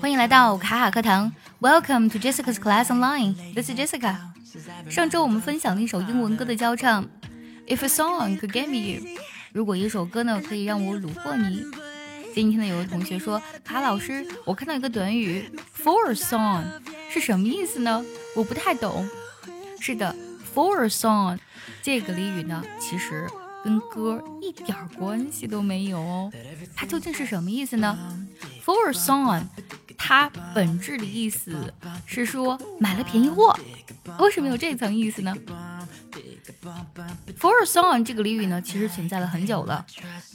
欢迎来到卡卡课堂，Welcome to Jessica's Class Online. This is Jessica. 上周我们分享了一首英文歌的教唱，If a song could get me you，如果一首歌呢可以让我虏获你。今天呢，有个同学说，卡老师，我看到一个短语，for song 是什么意思呢？我不太懂。是的，for song 这个俚语呢，其实跟歌一点关系都没有哦。它究竟是什么意思呢？for a song 它本质的意思是说买了便宜货。为什么有这层意思呢？For a song 这个俚语呢，其实存在了很久了。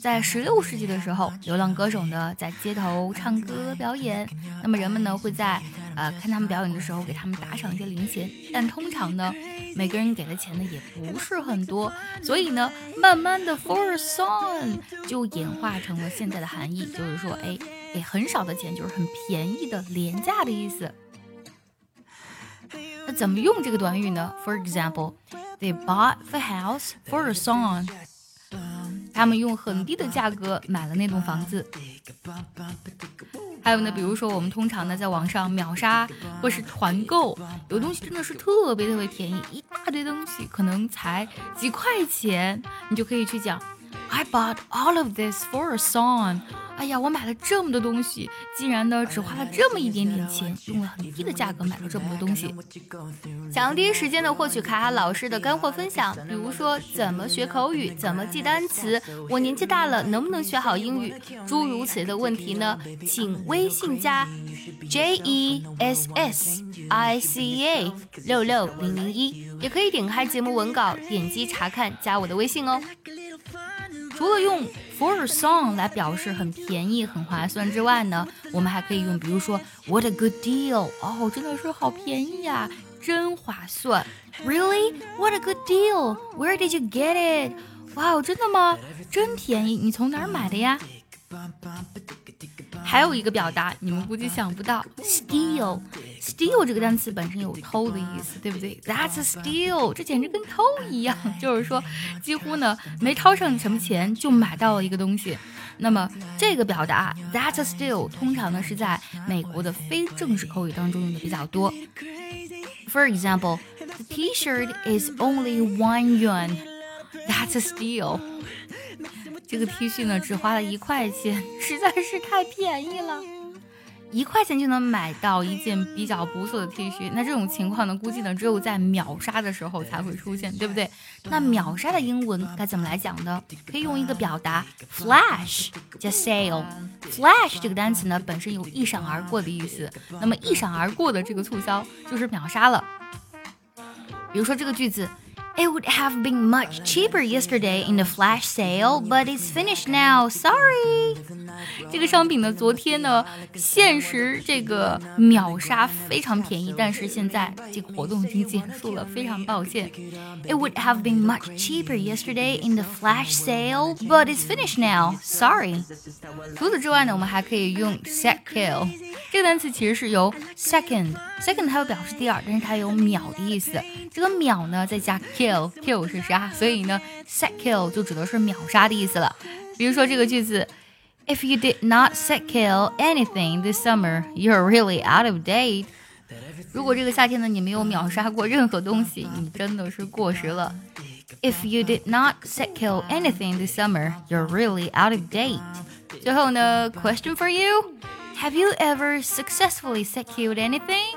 在十六世纪的时候，流浪歌手呢在街头唱歌表演，那么人们呢会在呃看他们表演的时候给他们打赏一些零钱，但通常呢每个人给的钱呢也不是很多，所以呢慢慢的 For a song 就演化成了现在的含义，就是说哎给很少的钱，就是很便宜的廉价的意思。那怎么用这个短语呢？For example。They bought the house for a song。他们用很低的价格买了那栋房子。还有呢，比如说我们通常呢在网上秒杀或是团购，有东西真的是特别特别便宜，一大堆东西可能才几块钱，你就可以去讲，I bought all of this for a song。哎呀，我买了这么多东西，竟然呢只花了这么一点点钱，用了很低的价格买了这么多东西。想要第一时间的获取卡卡老师的干货分享，比如说怎么学口语，怎么记单词，我年纪大了能不能学好英语，诸如此类的问题呢？请微信加 J E S S I C A 六六零零一，也可以点开节目文稿，点击查看，加我的微信哦。除了用 for a song 来表示很便宜、很划算之外呢，我们还可以用，比如说 what a good deal，哦，真的是好便宜啊，真划算。Really? What a good deal? Where did you get it? 哇哦，真的吗？真便宜，你从哪儿买的呀？还有一个表达，你们估计想不到，steal。steal 这个单词本身有偷的意思，对不对？That's a steal，这简直跟偷一样，就是说几乎呢没掏上什么钱就买到了一个东西。那么这个表达 That's a steal 通常呢是在美国的非正式口语当中用的比较多。For example, the T-shirt is only one yuan. That's a steal. 这个 T 恤呢，只花了一块钱，实在是太便宜了，一块钱就能买到一件比较不错的 T 恤。那这种情况呢，估计呢，只有在秒杀的时候才会出现，对不对？那秒杀的英文该怎么来讲呢？可以用一个表达 flash 加 sale。flash 这个单词呢，本身有一闪而过的意思，那么一闪而过的这个促销就是秒杀了。比如说这个句子。It would have been much cheaper yesterday in the flash sale, but it's finished now. Sorry. 这个商品呢，昨天呢，限时这个秒杀非常便宜，但是现在这个活动已经结束了，非常抱歉。It would have been much cheaper yesterday in the flash sale, but it's finished now. Sorry. 除此之外呢，我们还可以用 set kill 这个单词，其实是由 second，second 它又表示第二，但是它有秒的意思。这个秒呢，再加 kill。kill 是杀，所以呢，set kill 就指的是秒杀的意思了。比如说这个句子，If you did not set kill anything this summer, you're really out of date。如果这个夏天呢，你没有秒杀过任何东西，你真的是过时了。If you did not set kill anything this summer, you're really out of date。最后呢，question for you: Have you ever successfully set killed anything?